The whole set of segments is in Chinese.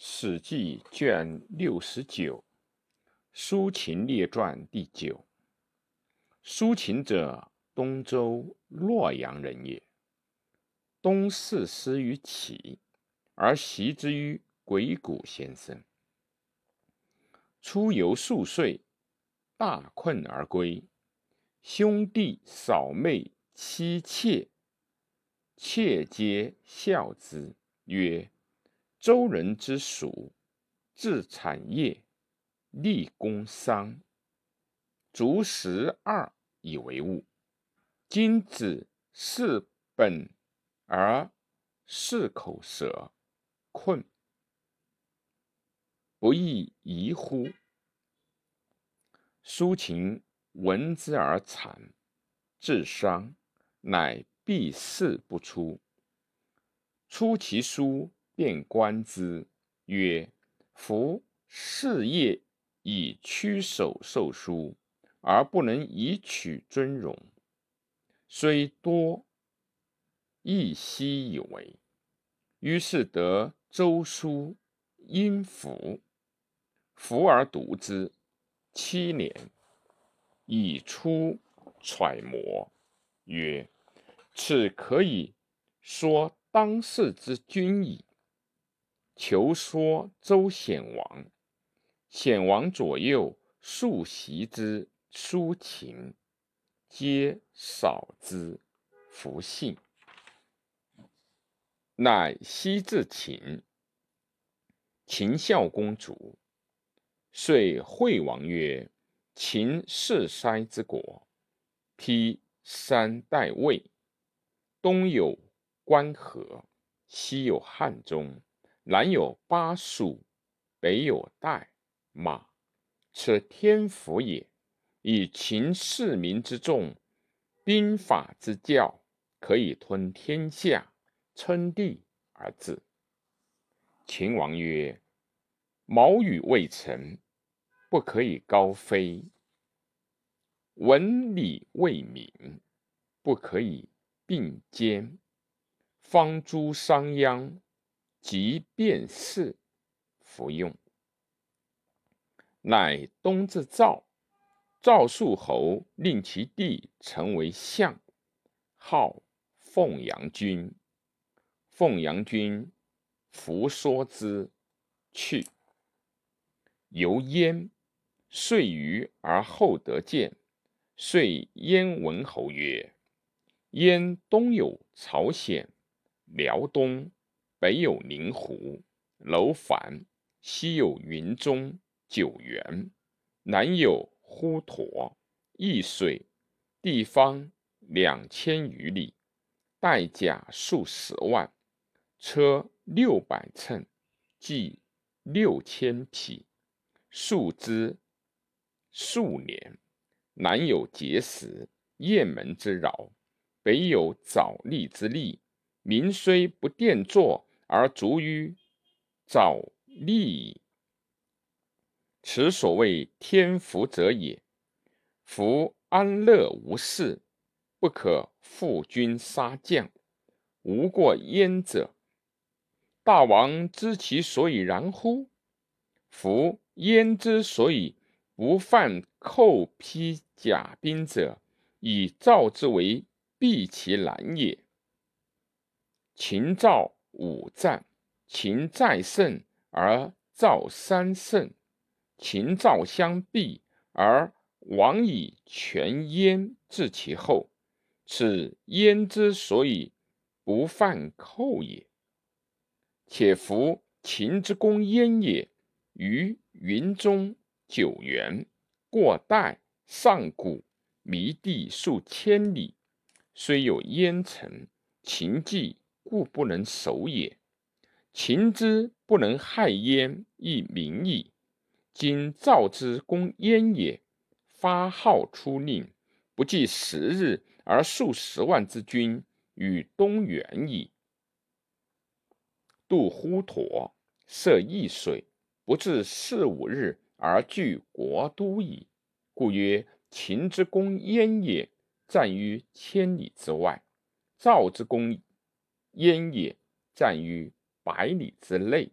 史记卷六十九，苏秦列传第九。苏秦者，东周洛阳人也。东四师于齐，而习之于鬼谷先生。出游数岁，大困而归。兄弟嫂妹妻妾，妾皆笑之，曰：“周人之属，治产业，立工商，足十二以为物。今子是本而四口舌，困，不亦宜乎？”苏秦。闻之而惨，至伤，乃闭室不出。出其书，便观之，曰：“夫事业以屈手受书，而不能以取尊荣，虽多，亦奚以为。”于是得周书，因服，服而读之，七年。以出揣摩，曰：“此可以说当世之君矣。”求说周显王，显王左右数习之书秦，皆少之，弗信。乃西至秦，秦孝公主，遂惠王曰。秦世衰之国，披三代魏，东有关河，西有汉中，南有巴蜀，北有代马，此天福也。以秦世民之众，兵法之教，可以吞天下，称帝而治。秦王曰：“毛羽未成。”不可以高飞，文理未泯，不可以并肩。方诸商鞅，即变事，服用。乃东至赵，赵肃侯令其弟成为相，号凤阳君。凤阳君服说之，去。由焉。遂于而后得见，遂燕文侯曰：“燕东有朝鲜、辽东，北有宁湖、楼烦，西有云中、九原，南有滹沱、易水，地方两千余里，带甲数十万，车六百乘，计六千匹，数之。”数年，南有碣石、雁门之扰，北有枣栗之利。民虽不佃作，而足于枣栗矣。此所谓天福者也。夫安乐无事，不可负君杀将，无过焉者。大王知其所以然乎？夫焉之所以？不犯寇披甲兵者，以赵之为避其难也。秦赵五战，秦再胜而赵三胜，秦赵相避而王以全燕至其后，此燕之所以不犯寇也。且夫秦之攻燕也，于云中。九原过代上古弥地数千里，虽有燕城，秦计故不能守也。秦之不能害燕，亦明矣。今赵之攻燕也，发号出令，不计时日，而数十万之军与东原矣。渡滹沱，涉易水，不至四五日。而据国都矣，故曰秦之攻燕也，战于千里之外；赵之攻燕也，战于百里之内。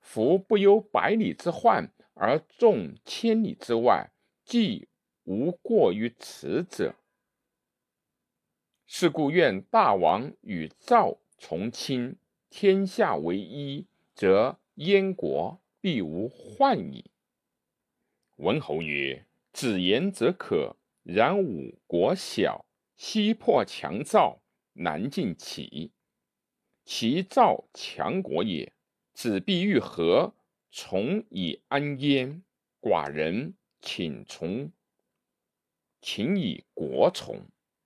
夫不忧百里之患而众千里之外，既无过于此者。是故愿大王与赵从亲，天下为一，则燕国必无患矣。文侯曰：“子言则可，然吾国小，西破强赵，南尽齐。其造强国也，子必欲和，从以安焉。寡人请从，请以国从。”